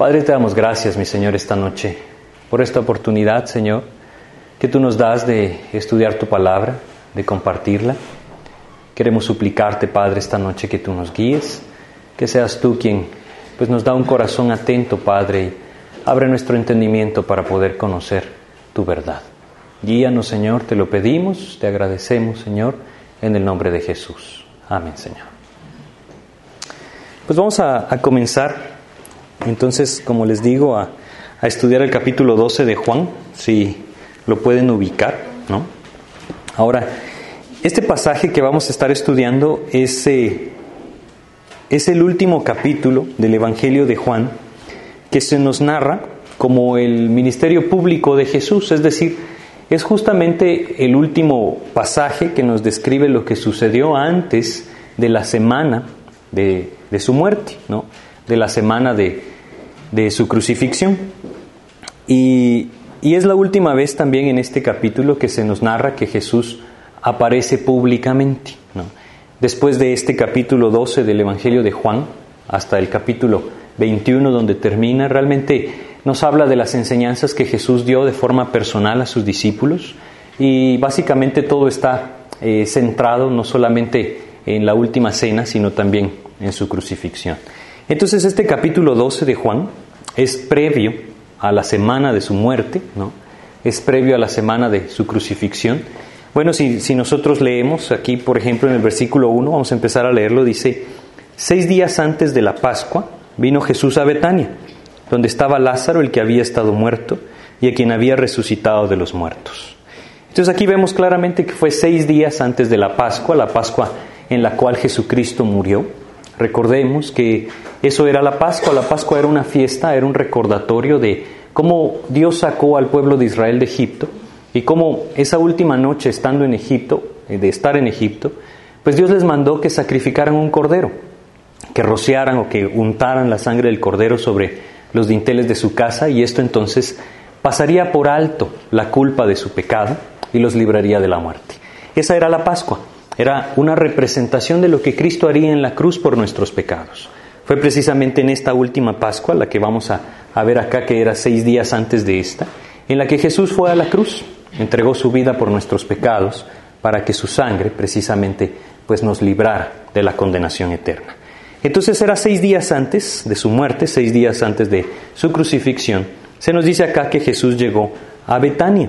Padre, te damos gracias, mi Señor, esta noche por esta oportunidad, Señor, que tú nos das de estudiar tu palabra, de compartirla. Queremos suplicarte, Padre, esta noche que tú nos guíes, que seas tú quien pues nos da un corazón atento, Padre, y abre nuestro entendimiento para poder conocer tu verdad. Guíanos, Señor, te lo pedimos, te agradecemos, Señor, en el nombre de Jesús. Amén, Señor. Pues vamos a, a comenzar, entonces, como les digo, a, estudiar el capítulo 12 de Juan, si lo pueden ubicar, ¿no? Ahora, este pasaje que vamos a estar estudiando es, eh, es el último capítulo del Evangelio de Juan que se nos narra como el ministerio público de Jesús, es decir, es justamente el último pasaje que nos describe lo que sucedió antes de la semana de, de su muerte, ¿no? de la semana de, de su crucifixión. Y, y, es la última vez también en este capítulo que se nos narra que Jesús aparece públicamente. ¿no? Después de este capítulo 12 del Evangelio de Juan, hasta el capítulo 21 donde termina, realmente nos habla de las enseñanzas que Jesús dio de forma personal a sus discípulos y básicamente todo está eh, centrado no solamente en la última cena, sino también en su crucifixión. Entonces este capítulo 12 de Juan es previo a la semana de su muerte, ¿no? es previo a la semana de su crucifixión. Bueno, si, si nosotros leemos aquí, por ejemplo, en el versículo 1, vamos a empezar a leerlo, dice, seis días antes de la Pascua vino Jesús a Betania, donde estaba Lázaro, el que había estado muerto, y a quien había resucitado de los muertos. Entonces aquí vemos claramente que fue seis días antes de la Pascua, la Pascua en la cual Jesucristo murió. Recordemos que eso era la Pascua, la Pascua era una fiesta, era un recordatorio de cómo Dios sacó al pueblo de Israel de Egipto y cómo esa última noche estando en Egipto, de estar en Egipto, pues Dios les mandó que sacrificaran un cordero, que rociaran o que untaran la sangre del cordero sobre los dinteles de su casa y esto entonces pasaría por alto la culpa de su pecado y los libraría de la muerte. Esa era la Pascua, era una representación de lo que Cristo haría en la cruz por nuestros pecados. Fue precisamente en esta última Pascua, la que vamos a, a ver acá, que era seis días antes de esta, en la que Jesús fue a la cruz, entregó su vida por nuestros pecados, para que su sangre precisamente pues nos librara de la condenación eterna. Entonces era seis días antes de su muerte, seis días antes de su crucifixión. Se nos dice acá que Jesús llegó a Betania.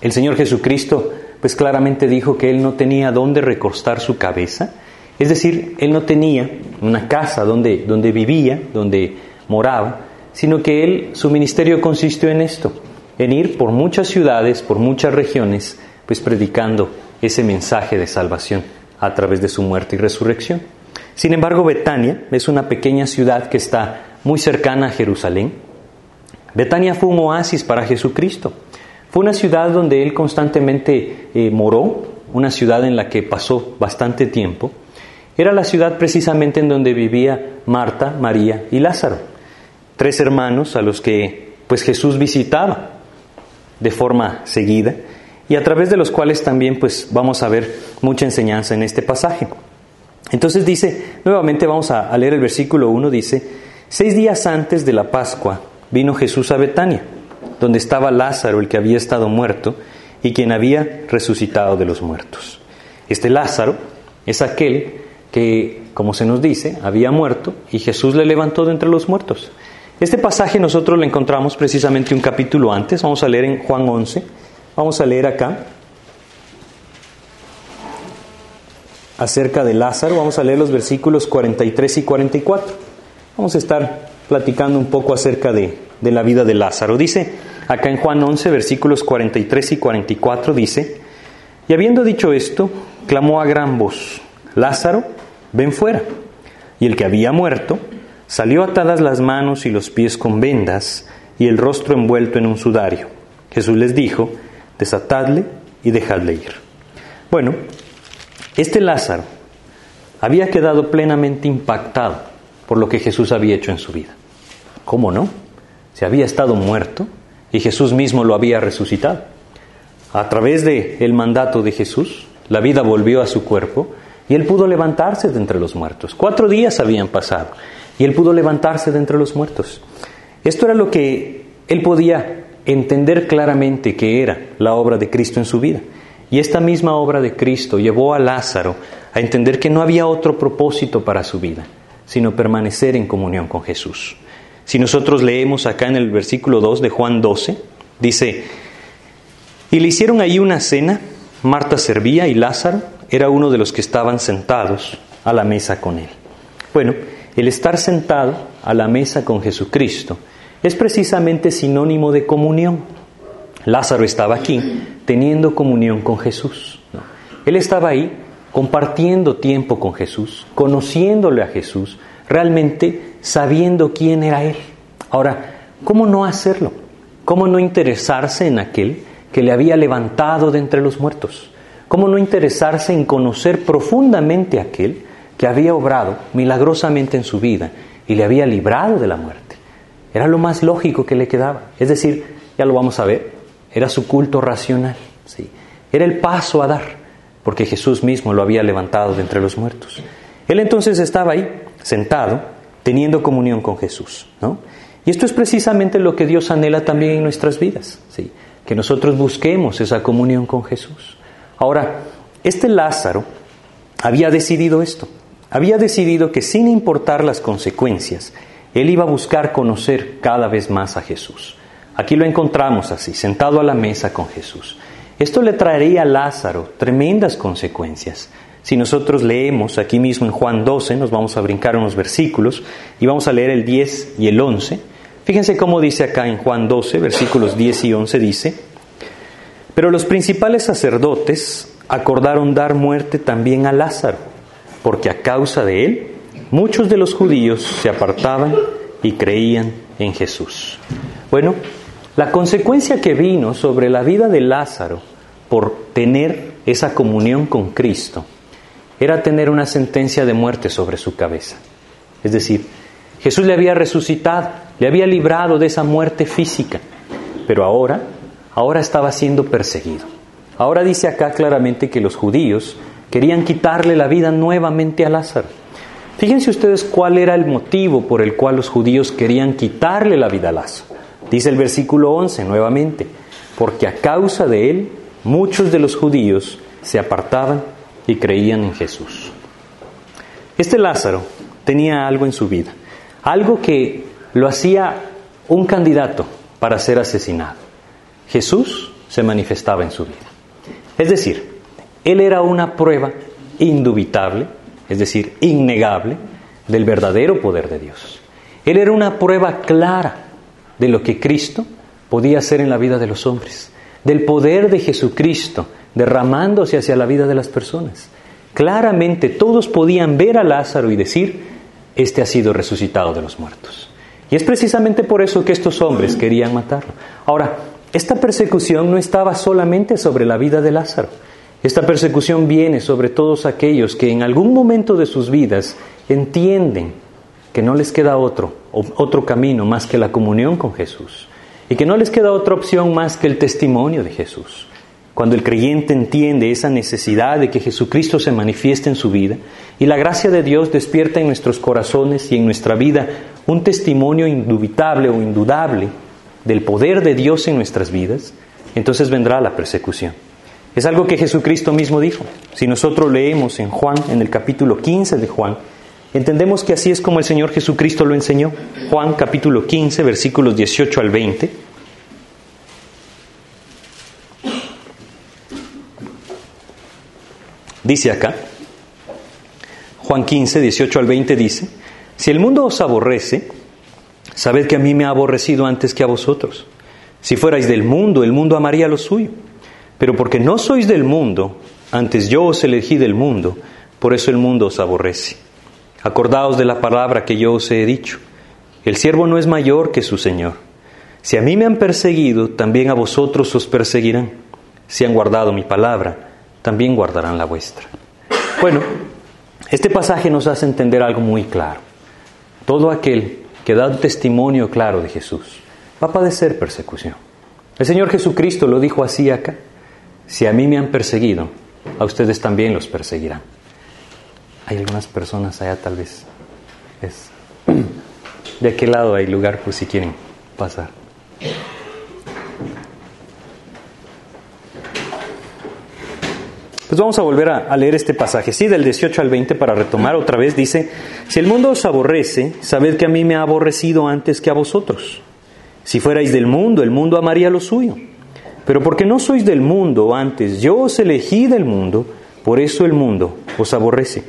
El Señor Jesucristo pues claramente dijo que él no tenía dónde recostar su cabeza, es decir, él no tenía una casa donde, donde vivía, donde moraba, sino que él, su ministerio consistió en esto, en ir por muchas ciudades, por muchas regiones, pues predicando ese mensaje de salvación a través de su muerte y resurrección. Sin embargo, Betania es una pequeña ciudad que está muy cercana a Jerusalén. Betania fue un oasis para Jesucristo. Fue una ciudad donde él constantemente eh, moró, una ciudad en la que pasó bastante tiempo. Era la ciudad precisamente en donde vivía Marta, María y Lázaro, tres hermanos a los que pues Jesús visitaba de forma seguida y a través de los cuales también pues vamos a ver mucha enseñanza en este pasaje. Entonces dice, nuevamente vamos a, leer el versículo 1, dice, seis días antes de la Pascua vino Jesús a Betania donde estaba Lázaro, el que había estado muerto, y quien había resucitado de los muertos. Este Lázaro es aquel que, como se nos dice, había muerto y Jesús le levantó de entre los muertos. Este pasaje nosotros lo encontramos precisamente un capítulo antes, vamos a leer en Juan 11, vamos a leer acá acerca de Lázaro, vamos a leer los versículos 43 y 44. Vamos a estar platicando un poco acerca de, de la vida de Lázaro. Dice, acá en Juan 11, versículos 43 y 44, dice, y habiendo dicho esto, clamó a gran voz, Lázaro, ven fuera. Y el que había muerto salió atadas las manos y los pies con vendas y el rostro envuelto en un sudario. Jesús les dijo, desatadle y dejadle ir. Bueno, este Lázaro había quedado plenamente impactado por lo que Jesús había hecho en su vida. ¿Cómo no? Se había estado muerto y Jesús mismo lo había resucitado. A través del el mandato de Jesús, la vida volvió a su cuerpo y él pudo levantarse de entre los muertos. Cuatro días habían pasado. y él pudo levantarse de entre los muertos. Esto era lo que él podía entender claramente que era la obra de Cristo en su vida. Y esta misma obra de Cristo llevó a Lázaro a entender que no había otro propósito para su vida, sino permanecer en comunión con Jesús. Si nosotros leemos acá en el versículo 2 de Juan 12, dice, y le hicieron ahí una cena, Marta servía y Lázaro era uno de los que estaban sentados a la mesa con él. Bueno, el estar sentado a la mesa con Jesucristo es precisamente sinónimo de comunión. Lázaro estaba aquí teniendo comunión con Jesús. Él estaba ahí compartiendo tiempo con Jesús, conociéndole a Jesús, realmente sabiendo quién era Él. Ahora, ¿cómo no hacerlo? ¿Cómo no interesarse en aquel que le había levantado de entre los muertos? ¿Cómo no interesarse en conocer profundamente a aquel que había obrado milagrosamente en su vida y le había librado de la muerte? Era lo más lógico que le quedaba. Es decir, ya lo vamos a ver, era su culto racional. ¿sí? Era el paso a dar, porque Jesús mismo lo había levantado de entre los muertos. Él entonces estaba ahí, sentado, teniendo comunión con Jesús. ¿no? Y esto es precisamente lo que Dios anhela también en nuestras vidas, ¿sí? que nosotros busquemos esa comunión con Jesús. Ahora, este Lázaro había decidido esto, había decidido que sin importar las consecuencias, él iba a buscar conocer cada vez más a Jesús. Aquí lo encontramos así, sentado a la mesa con Jesús. Esto le traería a Lázaro tremendas consecuencias. Si nosotros leemos aquí mismo en Juan 12, nos vamos a brincar unos versículos y vamos a leer el 10 y el 11. Fíjense cómo dice acá en Juan 12, versículos 10 y 11, dice, pero los principales sacerdotes acordaron dar muerte también a Lázaro, porque a causa de él muchos de los judíos se apartaban y creían en Jesús. Bueno, la consecuencia que vino sobre la vida de Lázaro por tener esa comunión con Cristo era tener una sentencia de muerte sobre su cabeza. Es decir, Jesús le había resucitado, le había librado de esa muerte física, pero ahora, ahora estaba siendo perseguido. Ahora dice acá claramente que los judíos querían quitarle la vida nuevamente a Lázaro. Fíjense ustedes cuál era el motivo por el cual los judíos querían quitarle la vida a Lázaro. Dice el versículo 11 nuevamente, porque a causa de él muchos de los judíos se apartaban y creían en Jesús. Este Lázaro tenía algo en su vida, algo que lo hacía un candidato para ser asesinado. Jesús se manifestaba en su vida. Es decir, él era una prueba indubitable, es decir, innegable, del verdadero poder de Dios. Él era una prueba clara de lo que Cristo podía hacer en la vida de los hombres, del poder de Jesucristo derramándose hacia la vida de las personas. Claramente todos podían ver a Lázaro y decir, este ha sido resucitado de los muertos. Y es precisamente por eso que estos hombres querían matarlo. Ahora, esta persecución no estaba solamente sobre la vida de Lázaro. Esta persecución viene sobre todos aquellos que en algún momento de sus vidas entienden que no les queda otro, otro camino más que la comunión con Jesús y que no les queda otra opción más que el testimonio de Jesús. Cuando el creyente entiende esa necesidad de que Jesucristo se manifieste en su vida y la gracia de Dios despierta en nuestros corazones y en nuestra vida un testimonio indubitable o indudable del poder de Dios en nuestras vidas, entonces vendrá la persecución. Es algo que Jesucristo mismo dijo. Si nosotros leemos en Juan, en el capítulo 15 de Juan, Entendemos que así es como el Señor Jesucristo lo enseñó. Juan capítulo 15, versículos 18 al 20. Dice acá, Juan 15, 18 al 20 dice, si el mundo os aborrece, sabed que a mí me ha aborrecido antes que a vosotros. Si fuerais del mundo, el mundo amaría lo suyo. Pero porque no sois del mundo, antes yo os elegí del mundo, por eso el mundo os aborrece. Acordaos de la palabra que yo os he dicho. El siervo no es mayor que su Señor. Si a mí me han perseguido, también a vosotros os perseguirán. Si han guardado mi palabra, también guardarán la vuestra. Bueno, este pasaje nos hace entender algo muy claro. Todo aquel que da testimonio claro de Jesús va a padecer persecución. El Señor Jesucristo lo dijo así acá. Si a mí me han perseguido, a ustedes también los perseguirán hay algunas personas allá tal vez es de aquel lado hay lugar por si quieren pasar. Pues vamos a volver a, leer este pasaje, sí, del 18 al 20 para retomar otra vez. Dice, si el mundo os aborrece, sabed que a mí me ha aborrecido antes que a vosotros. Si fuerais del mundo, el mundo amaría lo suyo. Pero porque no sois del mundo antes, yo os elegí del mundo, por eso el mundo os aborrece.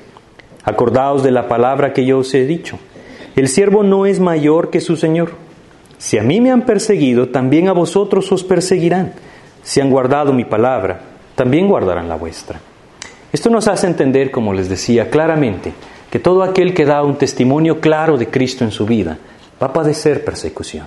Acordaos de la palabra que yo os he dicho. El siervo no es mayor que su Señor. Si a mí me han perseguido, también a vosotros os perseguirán. Si han guardado mi palabra, también guardarán la vuestra. Esto nos hace entender, como les decía claramente, que todo aquel que da un testimonio claro de Cristo en su vida va a padecer persecución.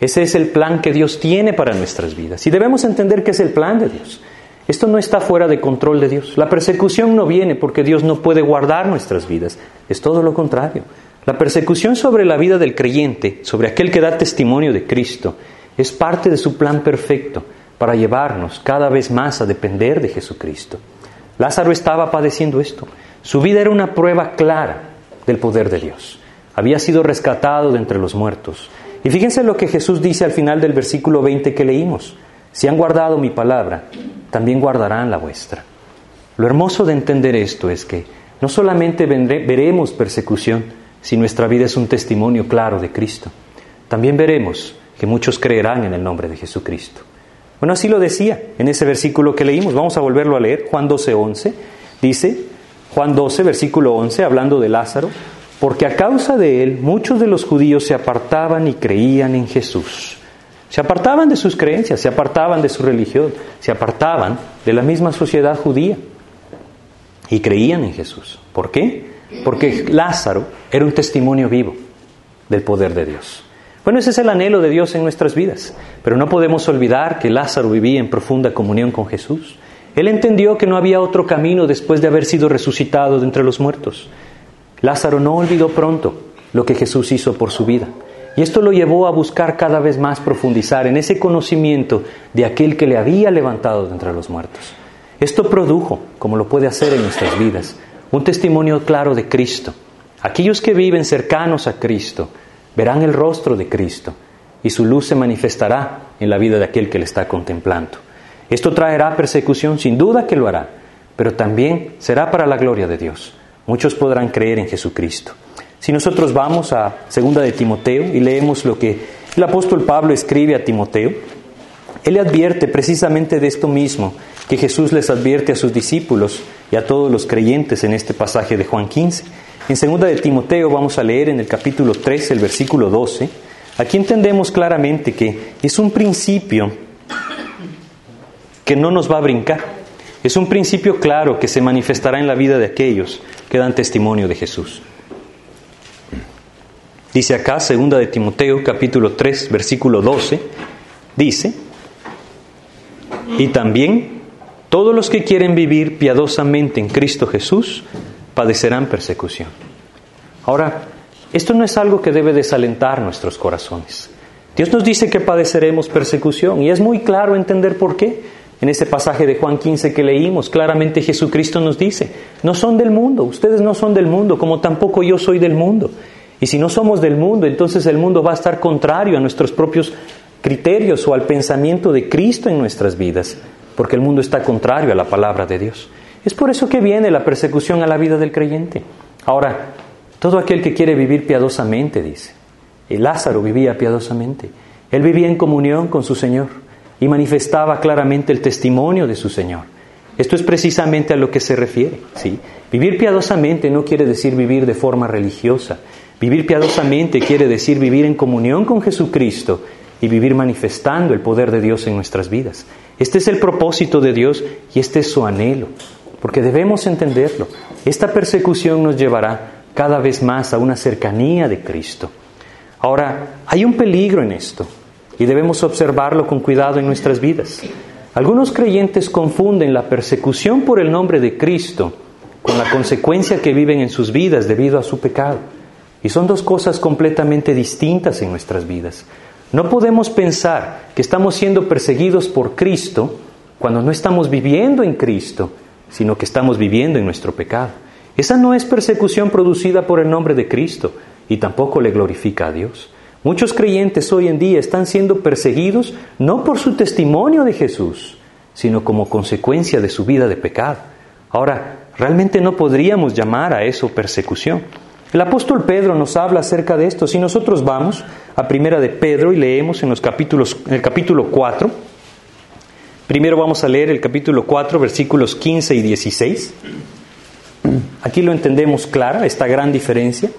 Ese es el plan que Dios tiene para nuestras vidas. Y debemos entender que es el plan de Dios. Esto no está fuera de control de Dios. La persecución no viene porque Dios no puede guardar nuestras vidas. Es todo lo contrario. La persecución sobre la vida del creyente, sobre aquel que da testimonio de Cristo, es parte de su plan perfecto para llevarnos cada vez más a depender de Jesucristo. Lázaro estaba padeciendo esto. Su vida era una prueba clara del poder de Dios. Había sido rescatado de entre los muertos. Y fíjense lo que Jesús dice al final del versículo 20 que leímos. Si han guardado mi palabra, también guardarán la vuestra. Lo hermoso de entender esto es que no solamente veremos persecución si nuestra vida es un testimonio claro de Cristo, también veremos que muchos creerán en el nombre de Jesucristo. Bueno, así lo decía en ese versículo que leímos. Vamos a volverlo a leer. Juan 12, 11. Dice, Juan 12, versículo 11, hablando de Lázaro, porque a causa de él muchos de los judíos se apartaban y creían en Jesús. Se apartaban de sus creencias, se apartaban de su religión, se apartaban de la misma sociedad judía y creían en Jesús. ¿Por qué? Porque Lázaro era un testimonio vivo del poder de Dios. Bueno, ese es el anhelo de Dios en nuestras vidas, pero no podemos olvidar que Lázaro vivía en profunda comunión con Jesús. Él entendió que no había otro camino después de haber sido resucitado de entre los muertos. Lázaro no olvidó pronto lo que Jesús hizo por su vida. Y esto lo llevó a buscar cada vez más profundizar en ese conocimiento de aquel que le había levantado de entre los muertos. Esto produjo, como lo puede hacer en nuestras vidas, un testimonio claro de Cristo. Aquellos que viven cercanos a Cristo verán el rostro de Cristo y su luz se manifestará en la vida de aquel que le está contemplando. Esto traerá persecución, sin duda que lo hará, pero también será para la gloria de Dios. Muchos podrán creer en Jesucristo. Si nosotros vamos a segunda de Timoteo y leemos lo que el apóstol Pablo escribe a Timoteo, él le advierte precisamente de esto mismo que Jesús les advierte a sus discípulos y a todos los creyentes en este pasaje de Juan 15. En segunda de Timoteo vamos a leer en el capítulo 3, el versículo 12. Aquí entendemos claramente que es un principio que no nos va a brincar. Es un principio claro que se manifestará en la vida de aquellos que dan testimonio de Jesús. Dice acá, segunda de Timoteo, capítulo 3, versículo 12, dice, y también todos los que quieren vivir piadosamente en Cristo Jesús padecerán persecución. Ahora, esto no es algo que debe desalentar nuestros corazones. Dios nos dice que padeceremos persecución y es muy claro entender por qué. En ese pasaje de Juan 15 que leímos, claramente Jesucristo nos dice, no son del mundo, ustedes no son del mundo, como tampoco yo soy del mundo. Y si no somos del mundo, entonces el mundo va a estar contrario a nuestros propios criterios o al pensamiento de Cristo en nuestras vidas, porque el mundo está contrario a la palabra de Dios. Es por eso que viene la persecución a la vida del creyente. Ahora, todo aquel que quiere vivir piadosamente, dice. El Lázaro vivía piadosamente. Él vivía en comunión con su Señor y manifestaba claramente el testimonio de su Señor. Esto es precisamente a lo que se refiere. ¿sí? Vivir piadosamente no quiere decir vivir de forma religiosa. Vivir piadosamente quiere decir vivir en comunión con Jesucristo y vivir manifestando el poder de Dios en nuestras vidas. Este es el propósito de Dios y este es su anhelo porque debemos entenderlo. Esta persecución nos llevará cada vez más a una cercanía de Cristo. Ahora, hay un peligro en esto y debemos observarlo con cuidado en nuestras vidas. Algunos creyentes confunden la persecución por el nombre de Cristo con la consecuencia que viven en sus vidas debido a su pecado. Y son dos cosas completamente distintas en nuestras vidas. No podemos pensar que estamos siendo perseguidos por Cristo cuando no estamos viviendo en Cristo sino que estamos viviendo en nuestro pecado. Esa no es persecución producida por el nombre de Cristo. y tampoco le glorifica a Dios. Muchos creyentes hoy en día están siendo perseguidos no por su testimonio de Jesús, sino como consecuencia de su vida de pecado. Ahora, realmente no podríamos llamar a eso persecución. El apóstol Pedro nos habla acerca de esto. Si nosotros vamos a Primera de Pedro y leemos en los capítulos en el capítulo 4, primero vamos a leer el capítulo 4 versículos 15 y 16. Aquí lo entendemos clara esta gran diferencia.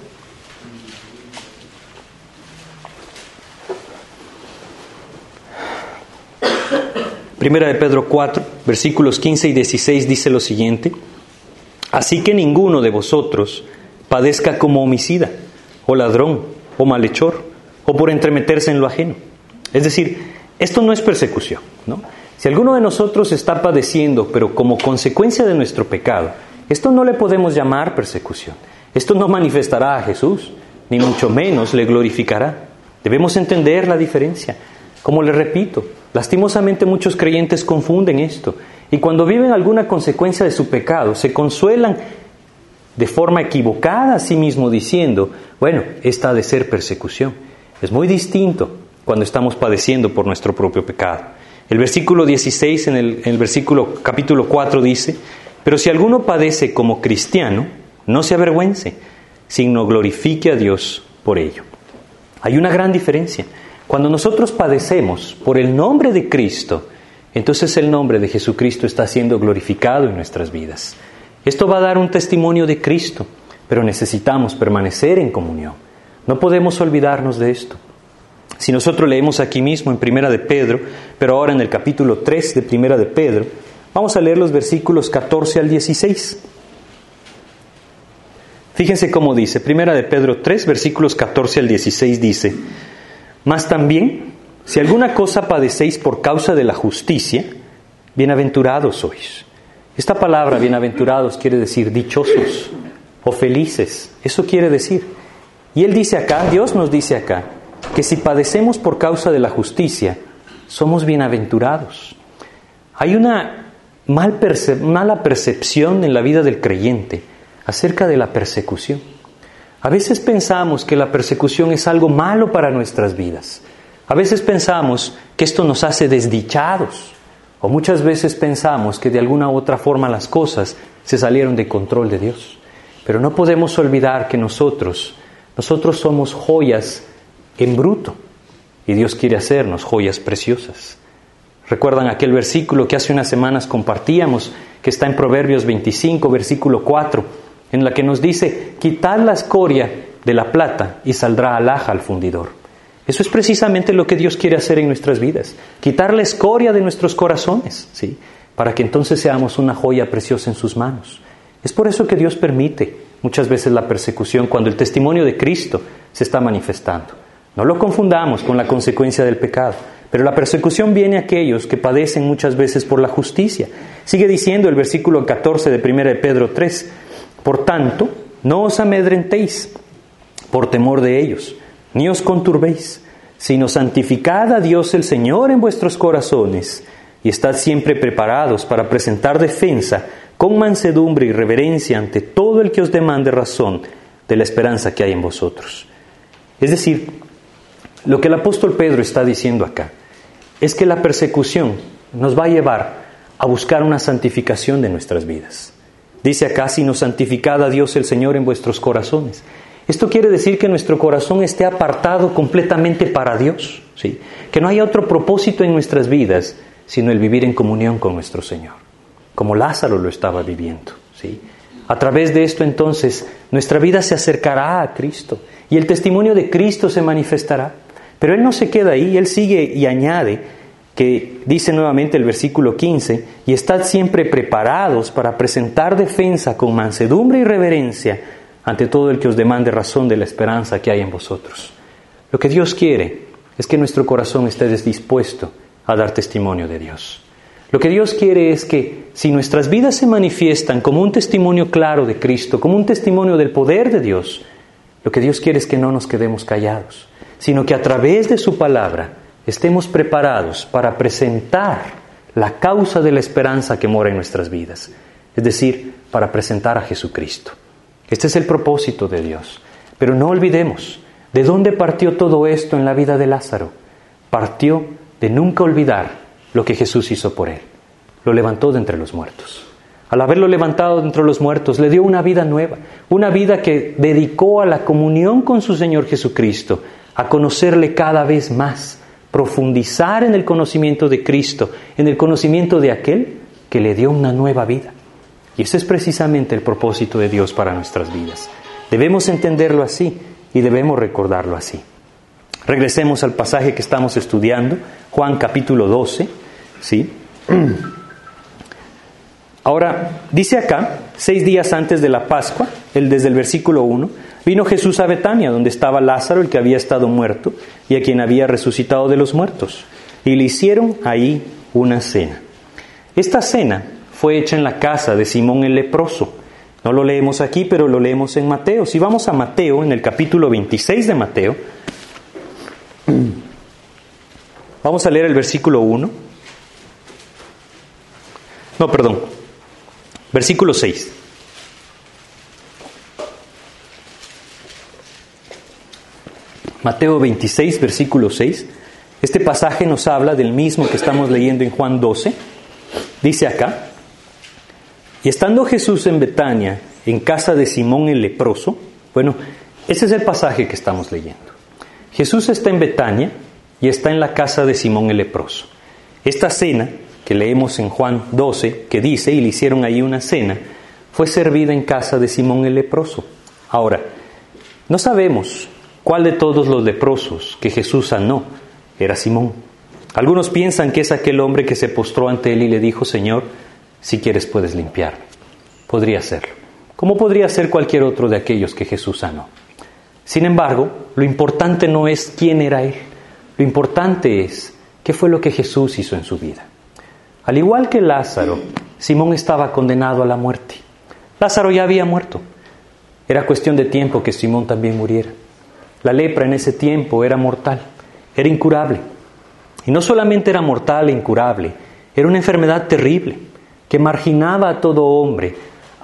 Primera de Pedro 4, versículos 15 y 16 dice lo siguiente, Así que ninguno de vosotros padezca como homicida, o ladrón, o malhechor, o por entremeterse en lo ajeno. Es decir, esto no es persecución, ¿no? Si alguno de nosotros está padeciendo, pero como consecuencia de nuestro pecado, esto no le podemos llamar persecución. Esto no manifestará a Jesús, ni mucho menos le glorificará. Debemos entender la diferencia. Como le repito, lastimosamente muchos creyentes confunden esto y cuando viven alguna consecuencia de su pecado se consuelan de forma equivocada a sí mismo diciendo, bueno, esta ha de ser persecución. Es muy distinto cuando estamos padeciendo por nuestro propio pecado. El versículo 16 en el, versículo capítulo 4 dice, pero si alguno padece como cristiano, no se avergüence, sino glorifique a Dios por ello. Hay una gran diferencia. Cuando nosotros padecemos por el nombre de Cristo, entonces el nombre de Jesucristo está siendo glorificado en nuestras vidas. Esto va a dar un testimonio de Cristo, pero necesitamos permanecer en comunión. No podemos olvidarnos de esto. Si nosotros leemos aquí mismo en Primera de Pedro, pero ahora en el capítulo 3 de Primera de Pedro, vamos a leer los versículos 14 al 16. Fíjense cómo dice, Primera de Pedro 3, versículos 14 al 16 dice, mas también, si alguna cosa padecéis por causa de la justicia, bienaventurados sois. Esta palabra, bienaventurados, quiere decir dichosos o felices. Eso quiere decir. Y Él dice acá, Dios nos dice acá, que si padecemos por causa de la justicia, somos bienaventurados. Hay una mal mala percepción en la vida del creyente acerca de la persecución. A veces pensamos que la persecución es algo malo para nuestras vidas. A veces pensamos que esto nos hace desdichados. O muchas veces pensamos que de alguna otra forma las cosas se salieron de control de Dios. Pero no podemos olvidar que nosotros, nosotros somos joyas en bruto. Y Dios quiere hacernos joyas preciosas. ¿Recuerdan aquel versículo que hace unas semanas compartíamos, que está en Proverbios 25, versículo 4? en la que nos dice, quitad la escoria de la plata y saldrá alhaja al fundidor. Eso es precisamente lo que Dios quiere hacer en nuestras vidas, quitar la escoria de nuestros corazones, ¿sí? para que entonces seamos una joya preciosa en sus manos. Es por eso que Dios permite muchas veces la persecución cuando el testimonio de Cristo se está manifestando. No lo confundamos con la consecuencia del pecado, pero la persecución viene a aquellos que padecen muchas veces por la justicia. Sigue diciendo el versículo 14 de 1 de Pedro 3, por tanto, no os amedrentéis por temor de ellos, ni os conturbéis, sino santificad a Dios el Señor en vuestros corazones y estad siempre preparados para presentar defensa con mansedumbre y reverencia ante todo el que os demande razón de la esperanza que hay en vosotros. Es decir, lo que el apóstol Pedro está diciendo acá es que la persecución nos va a llevar a buscar una santificación de nuestras vidas. Dice acá, sino santificad a Dios el Señor en vuestros corazones. Esto quiere decir que nuestro corazón esté apartado completamente para Dios, ¿sí? que no haya otro propósito en nuestras vidas sino el vivir en comunión con nuestro Señor, como Lázaro lo estaba viviendo. ¿sí? A través de esto entonces nuestra vida se acercará a Cristo y el testimonio de Cristo se manifestará. Pero Él no se queda ahí, Él sigue y añade, que dice nuevamente el versículo 15, y estad siempre preparados para presentar defensa con mansedumbre y reverencia ante todo el que os demande razón de la esperanza que hay en vosotros. Lo que Dios quiere es que nuestro corazón esté dispuesto a dar testimonio de Dios. Lo que Dios quiere es que si nuestras vidas se manifiestan como un testimonio claro de Cristo, como un testimonio del poder de Dios, lo que Dios quiere es que no nos quedemos callados, sino que a través de su palabra estemos preparados para presentar la causa de la esperanza que mora en nuestras vidas, es decir, para presentar a Jesucristo. Este es el propósito de Dios. Pero no olvidemos, ¿de dónde partió todo esto en la vida de Lázaro? Partió de nunca olvidar lo que Jesús hizo por él. Lo levantó de entre los muertos. Al haberlo levantado entre los muertos, le dio una vida nueva, una vida que dedicó a la comunión con su Señor Jesucristo, a conocerle cada vez más, profundizar en el conocimiento de Cristo, en el conocimiento de aquel que le dio una nueva vida. Y ese es precisamente el propósito de Dios para nuestras vidas. Debemos entenderlo así y debemos recordarlo así. Regresemos al pasaje que estamos estudiando, Juan capítulo 12, ¿sí? Ahora, dice acá, seis días antes de la Pascua, el, desde el versículo 1, vino Jesús a Betania, donde estaba Lázaro, el que había estado muerto, y a quien había resucitado de los muertos, y le hicieron ahí una cena. Esta cena fue hecha en la casa de Simón el leproso. No lo leemos aquí, pero lo leemos en Mateo. Si vamos a Mateo, en el capítulo 26 de Mateo, vamos a leer el versículo 1. No, perdón, Versículo 6. Mateo 26, versículo 6. Este pasaje nos habla del mismo que estamos leyendo en Juan 12. Dice acá, y estando Jesús en Betania, en casa de Simón el leproso, bueno, ese es el pasaje que estamos leyendo. Jesús está en Betania y está en la casa de Simón el leproso. Esta cena que leemos en Juan 12, que dice, y le hicieron ahí una cena, fue servida en casa de Simón el leproso. Ahora, no sabemos cuál de todos los leprosos que Jesús sanó era Simón. Algunos piensan que es aquel hombre que se postró ante él y le dijo, Señor, si quieres puedes limpiarme. Podría serlo. Como podría ser cualquier otro de aquellos que Jesús sanó. Sin embargo, lo importante no es quién era él. Lo importante es qué fue lo que Jesús hizo en su vida. Al igual que Lázaro, Simón estaba condenado a la muerte. Lázaro ya había muerto. Era cuestión de tiempo que Simón también muriera. La lepra en ese tiempo era mortal, era incurable. Y no solamente era mortal e incurable, era una enfermedad terrible que marginaba a todo hombre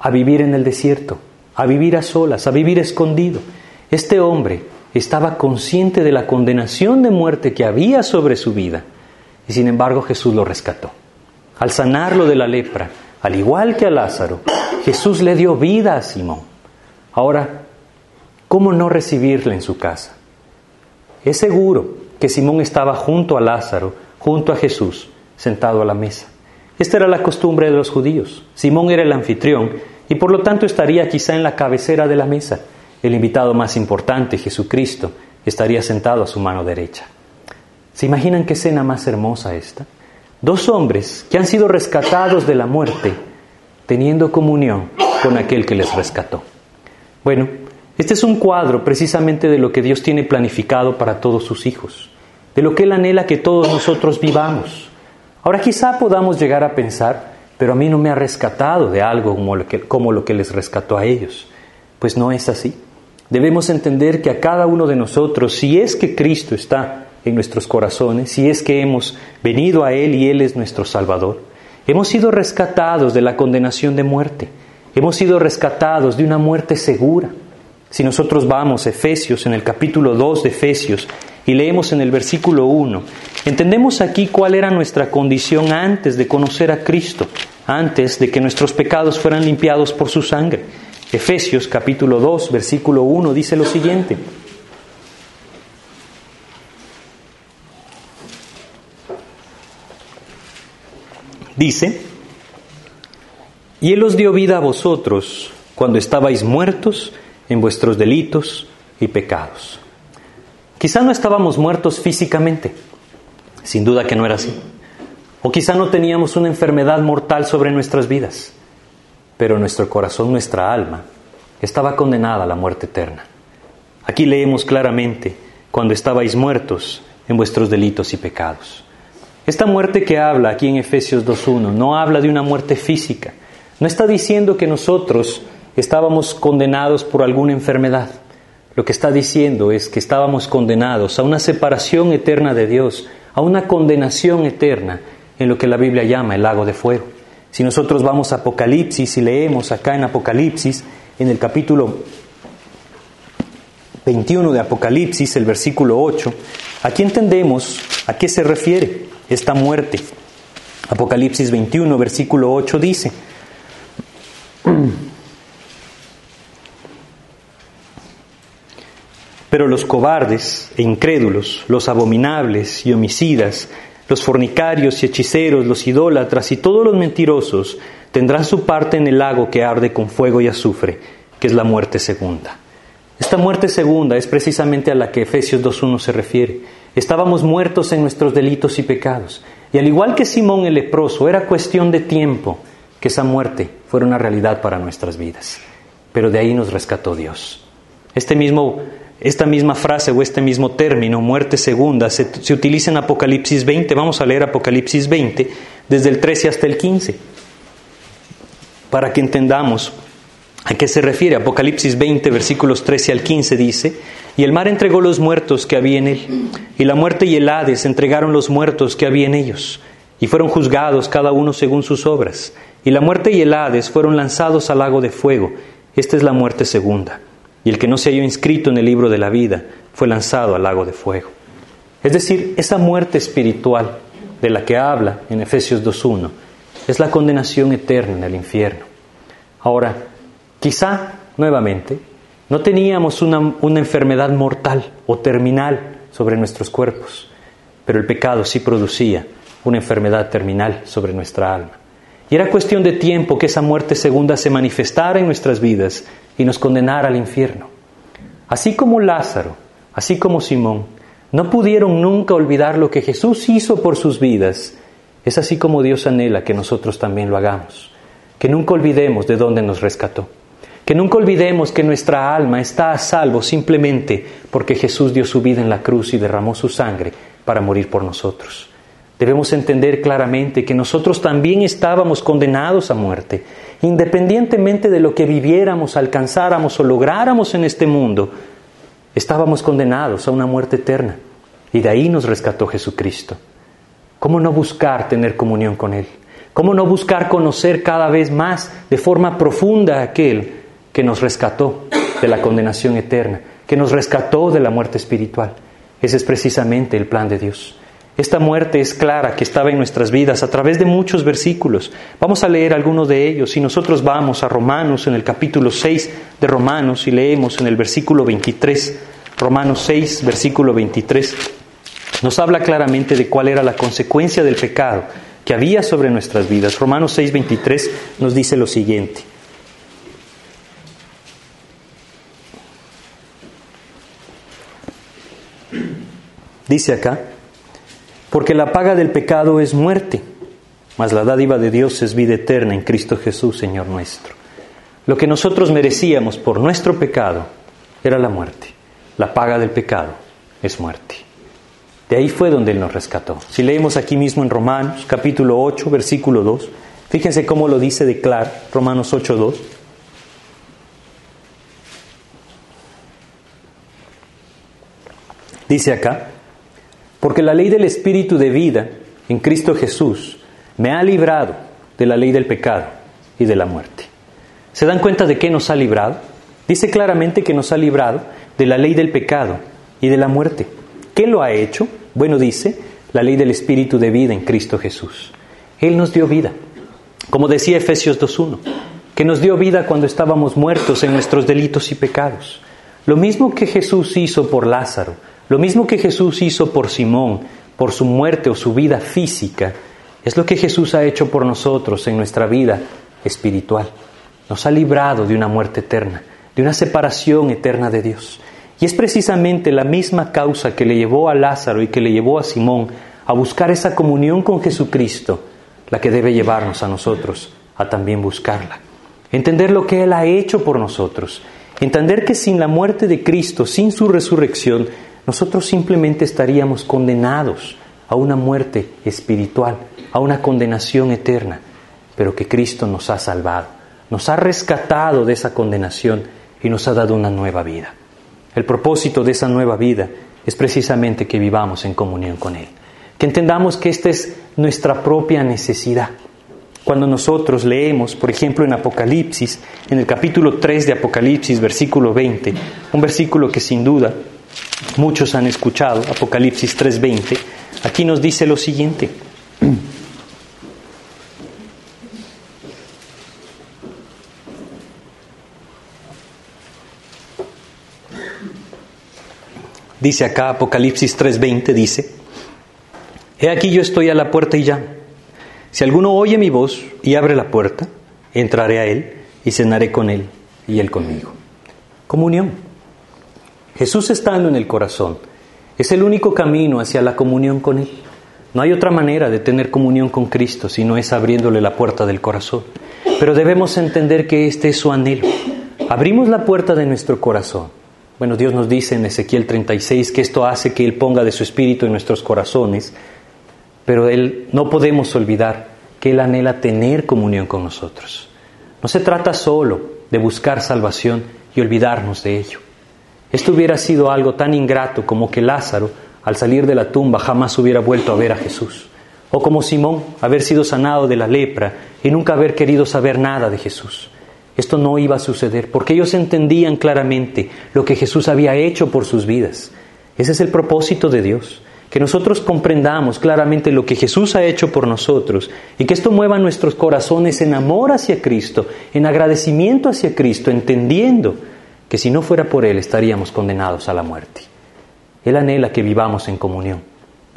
a vivir en el desierto, a vivir a solas, a vivir escondido. Este hombre estaba consciente de la condenación de muerte que había sobre su vida y sin embargo Jesús lo rescató. Al sanarlo de la lepra, al igual que a Lázaro, Jesús le dio vida a Simón. Ahora, ¿cómo no recibirle en su casa? Es seguro que Simón estaba junto a Lázaro, junto a Jesús, sentado a la mesa. Esta era la costumbre de los judíos. Simón era el anfitrión y por lo tanto estaría quizá en la cabecera de la mesa. El invitado más importante, Jesucristo, estaría sentado a su mano derecha. ¿Se imaginan qué escena más hermosa esta? Dos hombres que han sido rescatados de la muerte, teniendo comunión con aquel que les rescató. Bueno, este es un cuadro precisamente de lo que Dios tiene planificado para todos sus hijos, de lo que Él anhela que todos nosotros vivamos. Ahora quizá podamos llegar a pensar, pero a mí no me ha rescatado de algo como lo que, les rescató a ellos. Pues no es así. Debemos entender que a cada uno de nosotros, si es que Cristo está en nuestros corazones, si es que hemos venido a Él y Él es nuestro Salvador. Hemos sido rescatados de la condenación de muerte. Hemos sido rescatados de una muerte segura. Si nosotros vamos a Efesios, en el capítulo 2 de Efesios, y leemos en el versículo 1, entendemos aquí cuál era nuestra condición antes de conocer a Cristo, antes de que nuestros pecados fueran limpiados por su sangre. Efesios capítulo 2, versículo 1 dice lo siguiente. Dice, y Él os dio vida a vosotros cuando estabais muertos en vuestros delitos y pecados. Quizá no estábamos muertos físicamente, sin duda que no era así. O quizá no teníamos una enfermedad mortal sobre nuestras vidas, pero nuestro corazón, nuestra alma, estaba condenada a la muerte eterna. Aquí leemos claramente, cuando estabais muertos en vuestros delitos y pecados. Esta muerte que habla aquí en Efesios 2.1 no habla de una muerte física. No está diciendo que nosotros estábamos condenados por alguna enfermedad. Lo que está diciendo es que estábamos condenados a una separación eterna de Dios, a una condenación eterna en lo que la Biblia llama el lago de fuego. Si nosotros vamos a Apocalipsis y leemos acá en Apocalipsis, en el capítulo 21 de Apocalipsis, el versículo 8, aquí entendemos a qué se refiere esta muerte. Apocalipsis 21, versículo 8 dice, Pero los cobardes e incrédulos, los abominables y homicidas, los fornicarios y hechiceros, los idólatras y todos los mentirosos tendrán su parte en el lago que arde con fuego y azufre, que es la muerte segunda. Esta muerte segunda es precisamente a la que Efesios 2.1 se refiere. Estábamos muertos en nuestros delitos y pecados. Y al igual que Simón el leproso, era cuestión de tiempo que esa muerte fuera una realidad para nuestras vidas. Pero de ahí nos rescató Dios. Este mismo esta misma frase o este mismo término, muerte segunda, se, utiliza en Apocalipsis 20. Vamos a leer Apocalipsis 20 desde el 13 hasta el 15, para que entendamos a qué se refiere. Apocalipsis 20, versículos 13 al 15 dice, y el mar entregó los muertos que había en él, y la muerte y el Hades entregaron los muertos que había en ellos, y fueron juzgados cada uno según sus obras, y la muerte y el Hades fueron lanzados al lago de fuego. Esta es la muerte segunda y el que no se halló inscrito en el libro de la vida fue lanzado al lago de fuego. Es decir, esa muerte espiritual de la que habla en Efesios 2.1 es la condenación eterna en el infierno. Ahora, quizá, nuevamente, no teníamos una, enfermedad mortal o terminal sobre nuestros cuerpos, pero el pecado sí producía una enfermedad terminal sobre nuestra alma. Y era cuestión de tiempo que esa muerte segunda se manifestara en nuestras vidas y nos condenara al infierno. Así como Lázaro, así como Simón, no pudieron nunca olvidar lo que Jesús hizo por sus vidas, es así como Dios anhela que nosotros también lo hagamos. Que nunca olvidemos de dónde nos rescató. Que nunca olvidemos que nuestra alma está a salvo simplemente porque Jesús dio su vida en la cruz y derramó su sangre para morir por nosotros. Debemos entender claramente que nosotros también estábamos condenados a muerte, independientemente de lo que viviéramos, alcanzáramos o lográramos en este mundo, estábamos condenados a una muerte eterna. Y de ahí nos rescató Jesucristo. ¿Cómo no buscar tener comunión con Él? ¿Cómo no buscar conocer cada vez más de forma profunda a aquel que nos rescató de la condenación eterna, que nos rescató de la muerte espiritual? Ese es precisamente el plan de Dios. Esta muerte es clara que estaba en nuestras vidas a través de muchos versículos. Vamos a leer algunos de ellos y nosotros vamos a Romanos en el capítulo 6 de Romanos y leemos en el versículo 23, Romanos 6, versículo 23. Nos habla claramente de cuál era la consecuencia del pecado que había sobre nuestras vidas. Romanos 6, 23 nos dice lo siguiente. Dice acá, porque la paga del pecado es muerte, mas la dádiva de Dios es vida eterna en Cristo Jesús, Señor nuestro. Lo que nosotros merecíamos por nuestro pecado era la muerte. La paga del pecado es muerte. De ahí fue donde Él nos rescató. Si leemos aquí mismo en Romanos capítulo 8, versículo 2, fíjense cómo lo dice de claro, Romanos 8, 2. Dice acá, porque la ley del Espíritu de vida en Cristo Jesús me ha librado de la ley del pecado y de la muerte. ¿Se dan cuenta de qué nos ha librado? Dice claramente que nos ha librado de la ley del pecado y de la muerte. ¿Qué lo ha hecho? Bueno, dice la ley del Espíritu de vida en Cristo Jesús. Él nos dio vida. Como decía Efesios 2.1, que nos dio vida cuando estábamos muertos en nuestros delitos y pecados. Lo mismo que Jesús hizo por Lázaro, lo mismo que Jesús hizo por Simón, por su muerte o su vida física, es lo que Jesús ha hecho por nosotros en nuestra vida espiritual. Nos ha librado de una muerte eterna, de una separación eterna de Dios. Y es precisamente la misma causa que le llevó a Lázaro y que le llevó a Simón a buscar esa comunión con Jesucristo, la que debe llevarnos a nosotros a también buscarla. Entender lo que Él ha hecho por nosotros. Entender que sin la muerte de Cristo, sin su resurrección, nosotros simplemente estaríamos condenados a una muerte espiritual, a una condenación eterna, pero que Cristo nos ha salvado, nos ha rescatado de esa condenación y nos ha dado una nueva vida. El propósito de esa nueva vida es precisamente que vivamos en comunión con Él, que entendamos que esta es nuestra propia necesidad. cuando nosotros leemos, por ejemplo, en Apocalipsis, en el capítulo 3 de Apocalipsis, versículo 20, un versículo que sin duda muchos han escuchado, Apocalipsis 3:20, aquí nos dice lo siguiente. Dice acá Apocalipsis 3:20, dice, He aquí yo estoy a la puerta y llamo. Si alguno oye mi voz y abre la puerta, entraré a él y cenaré con él y él conmigo. Comunión. Jesús estando en el corazón es el único camino hacia la comunión con Él. No hay otra manera de tener comunión con Cristo si no es abriéndole la puerta del corazón. Pero debemos entender que este es su anhelo. Abrimos la puerta de nuestro corazón. Bueno, Dios nos dice en Ezequiel 36 que esto hace que Él ponga de su espíritu en nuestros corazones pero Él no podemos olvidar que Él anhela tener comunión con nosotros. No se trata solo de buscar salvación y olvidarnos de ello. Esto hubiera sido algo tan ingrato como que Lázaro, al salir de la tumba, jamás hubiera vuelto a ver a Jesús. O como Simón, haber sido sanado de la lepra y nunca haber querido saber nada de Jesús. Esto no iba a suceder porque ellos entendían claramente lo que Jesús había hecho por sus vidas. Ese es el propósito de Dios que nosotros comprendamos claramente lo que Jesús ha hecho por nosotros y que esto mueva nuestros corazones en amor hacia Cristo, en agradecimiento hacia Cristo, entendiendo que si no fuera por Él estaríamos condenados a la muerte. Él anhela que vivamos en comunión,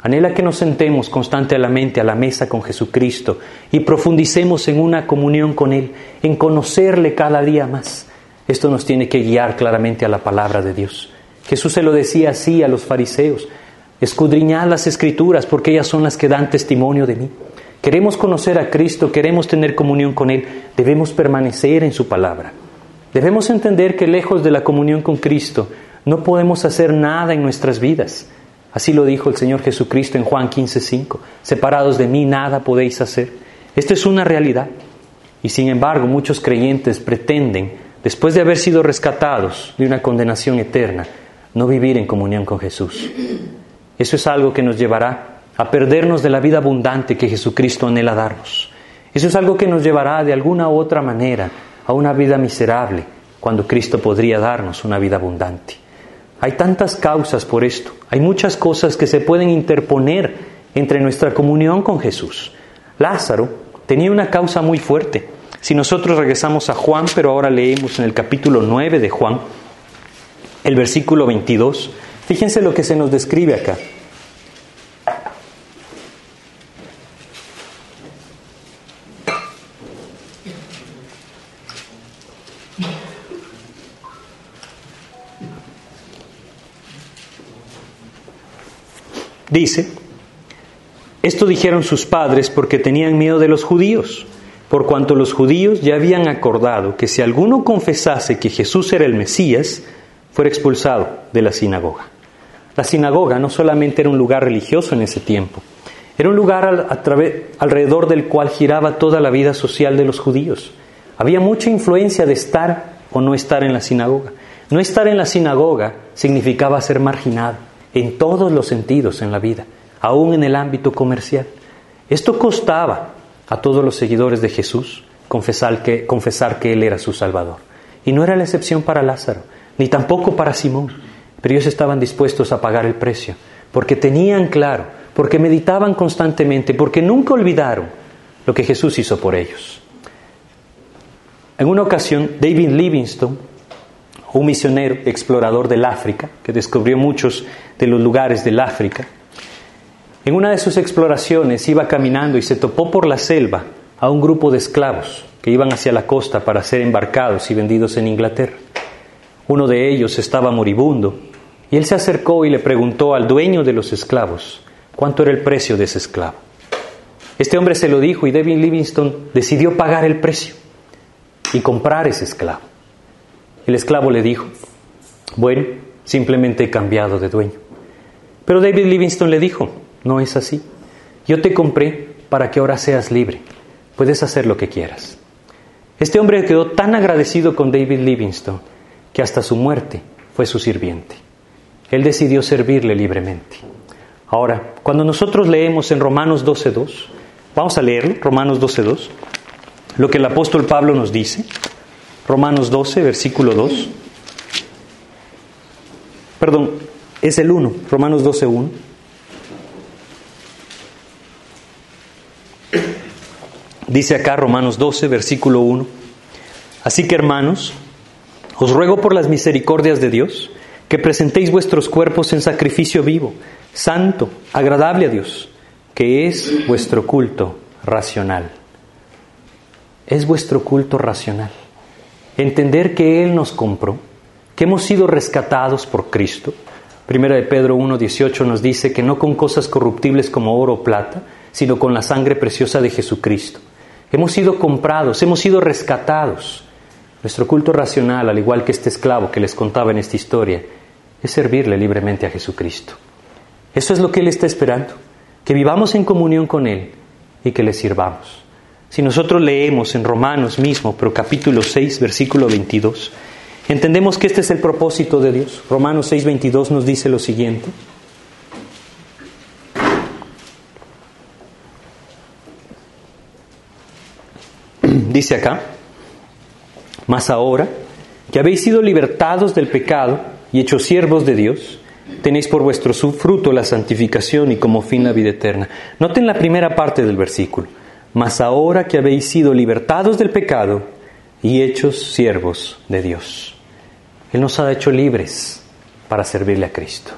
anhela que nos sentemos constantemente a la mesa con Jesucristo y profundicemos en una comunión con Él, en conocerle cada día más. Esto nos tiene que guiar claramente a la palabra de Dios. Jesús se lo decía así a los fariseos, Escudriñad las escrituras porque ellas son las que dan testimonio de mí. Queremos conocer a Cristo, queremos tener comunión con Él, debemos permanecer en su palabra. Debemos entender que lejos de la comunión con Cristo no podemos hacer nada en nuestras vidas. Así lo dijo el Señor Jesucristo en Juan 15:5. Separados de mí nada podéis hacer. Esto es una realidad. Y sin embargo, muchos creyentes pretenden, después de haber sido rescatados de una condenación eterna, no vivir en comunión con Jesús. Eso es algo que nos llevará a perdernos de la vida abundante que Jesucristo anhela darnos. Eso es algo que nos llevará de alguna u otra manera a una vida miserable cuando Cristo podría darnos una vida abundante. Hay tantas causas por esto, hay muchas cosas que se pueden interponer entre nuestra comunión con Jesús. Lázaro tenía una causa muy fuerte. Si nosotros regresamos a Juan, pero ahora leemos en el capítulo 9 de Juan, el versículo 22, Fíjense lo que se nos describe acá. Dice, esto dijeron sus padres porque tenían miedo de los judíos, por cuanto los judíos ya habían acordado que si alguno confesase que Jesús era el Mesías, fuera expulsado de la sinagoga. La sinagoga no solamente era un lugar religioso en ese tiempo, era un lugar alrededor del cual giraba toda la vida social de los judíos. Había mucha influencia de estar o no estar en la sinagoga. No estar en la sinagoga significaba ser marginado en todos los sentidos en la vida, aún en el ámbito comercial. Esto costaba a todos los seguidores de Jesús confesar que, confesar que Él era su Salvador. Y no era la excepción para Lázaro, ni tampoco para Simón. Pero ellos estaban dispuestos a pagar el precio, porque tenían claro, porque meditaban constantemente, porque nunca olvidaron lo que Jesús hizo por ellos. En una ocasión, David Livingstone, un misionero explorador del África, que descubrió muchos de los lugares del África, en una de sus exploraciones iba caminando y se topó por la selva a un grupo de esclavos que iban hacia la costa para ser embarcados y vendidos en Inglaterra. Uno de ellos estaba moribundo y él se acercó y le preguntó al dueño de los esclavos cuánto era el precio de ese esclavo. Este hombre se lo dijo y David Livingstone decidió pagar el precio y comprar ese esclavo. El esclavo le dijo, bueno, simplemente he cambiado de dueño. Pero David Livingstone le dijo, no es así. Yo te compré para que ahora seas libre. Puedes hacer lo que quieras. Este hombre quedó tan agradecido con David Livingstone que hasta su muerte fue su sirviente. Él decidió servirle libremente. Ahora, cuando nosotros leemos en Romanos 12.2, vamos a leerlo, Romanos 12.2. lo que el apóstol Pablo nos dice. Romanos 12, versículo 2. Perdón, es el 1, Romanos 12, 1. Dice acá Romanos 12, versículo 1. Así que hermanos, os ruego por las misericordias de Dios que presentéis vuestros cuerpos en sacrificio vivo, santo, agradable a Dios, que es vuestro culto racional. Es vuestro culto racional. Entender que Él nos compró, que hemos sido rescatados por Cristo. Primera de Pedro 1.18 nos dice que no con cosas corruptibles como oro o plata, sino con la sangre preciosa de Jesucristo. Hemos sido comprados, hemos sido rescatados. Nuestro culto racional, al igual que este esclavo que les contaba en esta historia, es servirle libremente a Jesucristo. Eso es lo que Él está esperando, que vivamos en comunión con Él y que le sirvamos. Si nosotros leemos en Romanos mismo, pero capítulo 6, versículo 22, entendemos que este es el propósito de Dios. Romanos 6, 22 nos dice lo siguiente. dice acá, mas ahora que habéis sido libertados del pecado y hechos siervos de Dios, tenéis por vuestro fruto la santificación y como fin la vida eterna. Noten la primera parte del versículo, mas ahora que habéis sido libertados del pecado y hechos siervos de Dios. Él nos ha hecho libres para servirle a Cristo.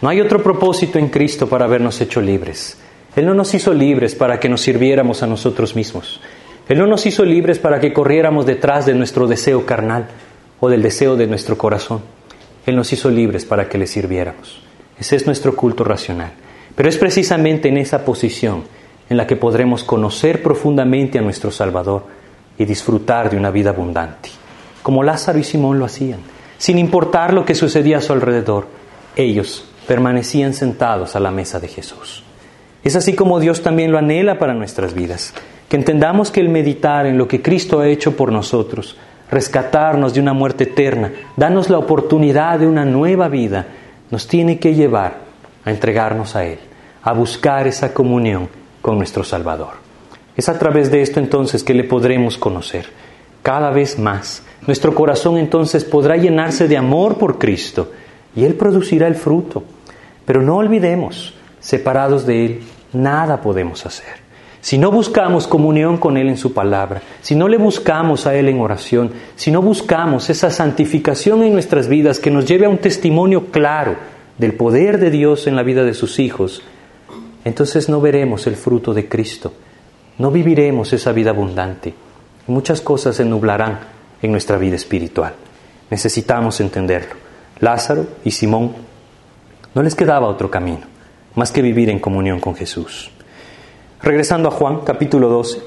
No hay otro propósito en Cristo para habernos hecho libres. Él no nos hizo libres para que nos sirviéramos a nosotros mismos. Él no nos hizo libres para que corriéramos detrás de nuestro deseo carnal o del deseo de nuestro corazón. Él nos hizo libres para que le sirviéramos. Ese es nuestro culto racional. Pero es precisamente en esa posición en la que podremos conocer profundamente a nuestro Salvador y disfrutar de una vida abundante, como Lázaro y Simón lo hacían. Sin importar lo que sucedía a su alrededor, ellos permanecían sentados a la mesa de Jesús. Es así como Dios también lo anhela para nuestras vidas que entendamos que el meditar en lo que Cristo ha hecho por nosotros, rescatarnos de una muerte eterna, darnos la oportunidad de una nueva vida, nos tiene que llevar a entregarnos a Él, a buscar esa comunión con nuestro Salvador. Es a través de esto entonces que le podremos conocer cada vez más. Nuestro corazón entonces podrá llenarse de amor por Cristo y Él producirá el fruto. Pero no olvidemos, separados de Él, nada podemos hacer. Si no buscamos comunión con Él en su palabra, si no le buscamos a Él en oración, si no buscamos esa santificación en nuestras vidas que nos lleve a un testimonio claro del poder de Dios en la vida de sus hijos, entonces no veremos el fruto de Cristo, no viviremos esa vida abundante. Muchas cosas se nublarán en nuestra vida espiritual. Necesitamos entenderlo. Lázaro y Simón no les quedaba otro camino más que vivir en comunión con Jesús. Regresando a Juan capítulo 12,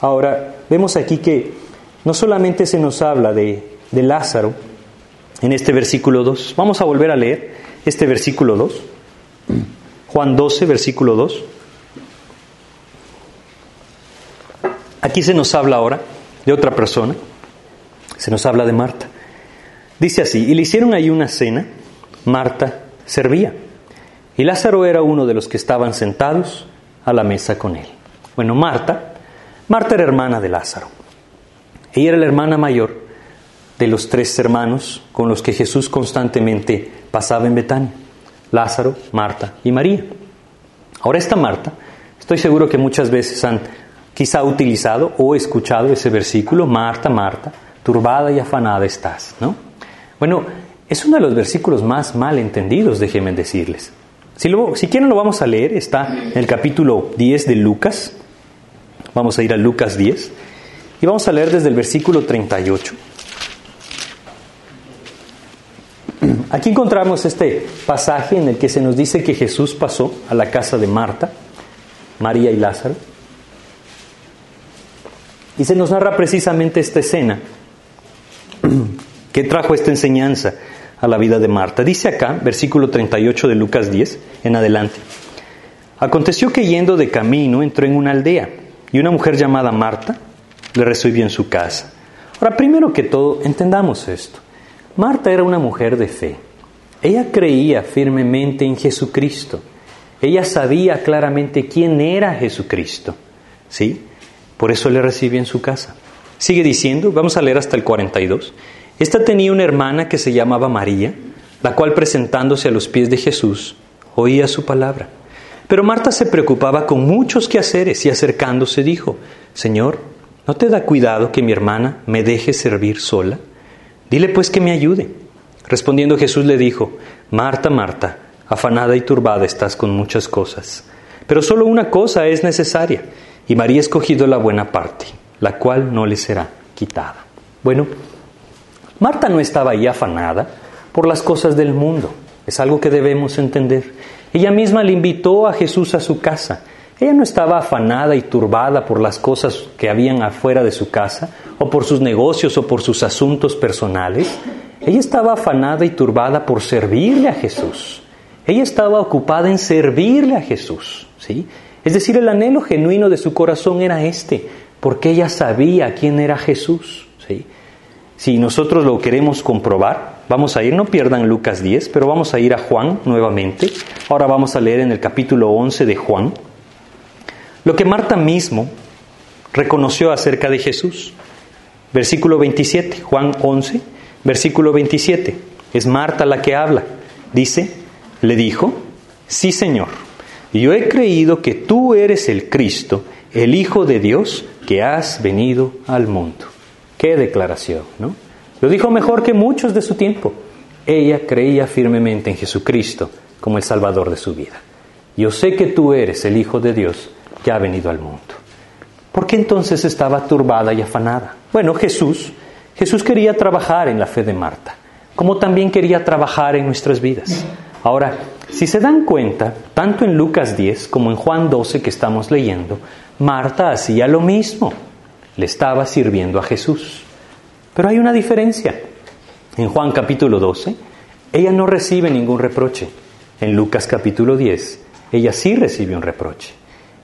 ahora vemos aquí que no solamente se nos habla de, Lázaro en este versículo 2, vamos a volver a leer este versículo 2, Juan 12, versículo 2. Aquí se nos habla ahora de otra persona, se nos habla de Marta. Dice así, y le hicieron ahí una cena, Marta servía, y Lázaro era uno de los que estaban sentados a la mesa con él. Bueno, Marta, Marta era hermana de Lázaro. Ella era la hermana mayor de los tres hermanos con los que Jesús constantemente pasaba en Betania. Lázaro, Marta y María. Ahora esta Marta, estoy seguro que muchas veces han quizá utilizado o escuchado ese versículo, Marta, Marta, turbada y afanada estás, ¿no? Bueno, es uno de los versículos más mal entendidos, déjenme decirles. Si, si quieren lo vamos a leer, está en el capítulo 10 de Lucas. Vamos a ir a Lucas 10 y vamos a leer desde el versículo 38. Aquí encontramos este pasaje en el que se nos dice que Jesús pasó a la casa de Marta, María y Lázaro. Y se nos narra precisamente esta escena que trajo esta enseñanza a la vida de Marta. Dice acá, versículo 38 de Lucas 10, en adelante. Aconteció que yendo de camino entró en una aldea y una mujer llamada Marta le recibió en su casa. Ahora, primero que todo, entendamos esto. Marta era una mujer de fe. Ella creía firmemente en Jesucristo. Ella sabía claramente quién era Jesucristo. ¿Sí? por eso le recibe en su casa. Sigue diciendo, vamos a leer hasta el 42. Esta tenía una hermana que se llamaba María, la cual presentándose a los pies de Jesús, oía su palabra. Pero Marta se preocupaba con muchos quehaceres y acercándose dijo, Señor, ¿no te da cuidado que mi hermana me deje servir sola? Dile pues que me ayude. Respondiendo Jesús le dijo, Marta, Marta, afanada y turbada estás con muchas cosas, pero solo una cosa es necesaria, y María ha escogido la buena parte, la cual no le será quitada. Bueno, Marta no estaba ahí afanada por las cosas del mundo, es algo que debemos entender. Ella misma le invitó a Jesús a su casa. Ella no estaba afanada y turbada por las cosas que habían afuera de su casa, o por sus negocios, o por sus asuntos personales. Ella estaba afanada y turbada por servirle a Jesús. Ella estaba ocupada en servirle a Jesús, ¿sí? Es decir, el anhelo genuino de su corazón era este, porque ella sabía quién era Jesús, ¿sí? Si nosotros lo queremos comprobar, vamos a ir, no pierdan Lucas 10, pero vamos a ir a Juan nuevamente. Ahora vamos a leer en el capítulo 11 de Juan lo que Marta mismo reconoció acerca de Jesús. Versículo 27, Juan 11, versículo 27. Es Marta la que habla. Dice, le dijo, sí Señor, yo he creído que tú eres el Cristo, el Hijo de Dios, que has venido al mundo. Qué declaración, ¿no? Lo dijo mejor que muchos de su tiempo. Ella creía firmemente en Jesucristo como el Salvador de su vida. Yo sé que tú eres el Hijo de Dios que ha venido al mundo. ¿Por qué entonces estaba turbada y afanada? Bueno, Jesús, Jesús quería trabajar en la fe de Marta, como también quería trabajar en nuestras vidas. Ahora, si se dan cuenta, tanto en Lucas 10 como en Juan 12 que estamos leyendo, Marta hacía lo mismo le estaba sirviendo a Jesús. Pero hay una diferencia. En Juan capítulo 12, ella no recibe ningún reproche. En Lucas capítulo 10, ella sí recibe un reproche.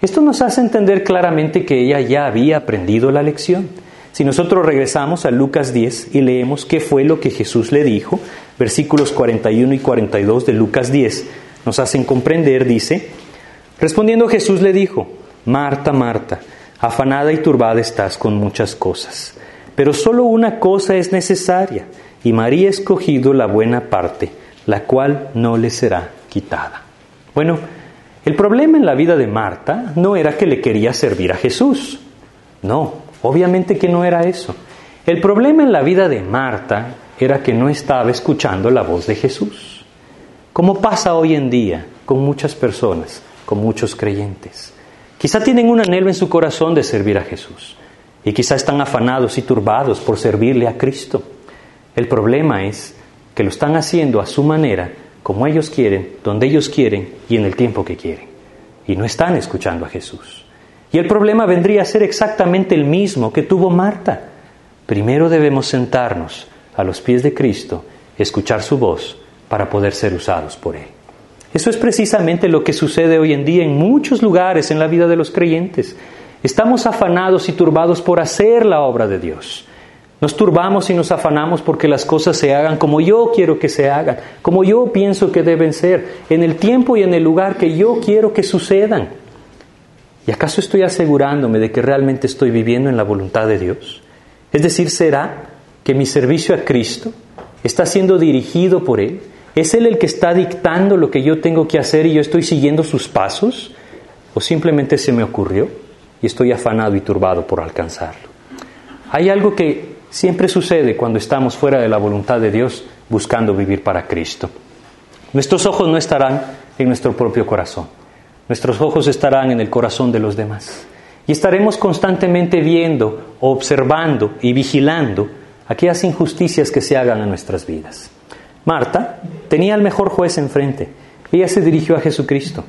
Esto nos hace entender claramente que ella ya había aprendido la lección. Si nosotros regresamos a Lucas 10 y leemos qué fue lo que Jesús le dijo, versículos 41 y 42 de Lucas 10 nos hacen comprender, dice, respondiendo Jesús le dijo, Marta, Marta, Afanada y turbada estás con muchas cosas, pero solo una cosa es necesaria, y María ha escogido la buena parte, la cual no le será quitada. Bueno, el problema en la vida de Marta no era que le quería servir a Jesús. No, obviamente que no era eso. El problema en la vida de Marta era que no estaba escuchando la voz de Jesús. Como pasa hoy en día con muchas personas, con muchos creyentes. Quizá tienen un anhelo en su corazón de servir a Jesús y quizá están afanados y turbados por servirle a Cristo. El problema es que lo están haciendo a su manera, como ellos quieren, donde ellos quieren y en el tiempo que quieren. Y no están escuchando a Jesús. Y el problema vendría a ser exactamente el mismo que tuvo Marta. Primero debemos sentarnos a los pies de Cristo, escuchar su voz para poder ser usados por Él. Eso es precisamente lo que sucede hoy en día en muchos lugares en la vida de los creyentes. Estamos afanados y turbados por hacer la obra de Dios. Nos turbamos y nos afanamos porque las cosas se hagan como yo quiero que se hagan, como yo pienso que deben ser, en el tiempo y en el lugar que yo quiero que sucedan. ¿Y acaso estoy asegurándome de que realmente estoy viviendo en la voluntad de Dios? Es decir, ¿será que mi servicio a Cristo está siendo dirigido por Él? ¿Es Él el que está dictando lo que yo tengo que hacer y yo estoy siguiendo sus pasos? ¿O simplemente se me ocurrió y estoy afanado y turbado por alcanzarlo? Hay algo que siempre sucede cuando estamos fuera de la voluntad de Dios buscando vivir para Cristo. Nuestros ojos no estarán en nuestro propio corazón. Nuestros ojos estarán en el corazón de los demás. Y estaremos constantemente viendo, observando y vigilando aquellas injusticias que se hagan en nuestras vidas. Marta tenía al mejor juez enfrente. Ella se dirigió a Jesucristo.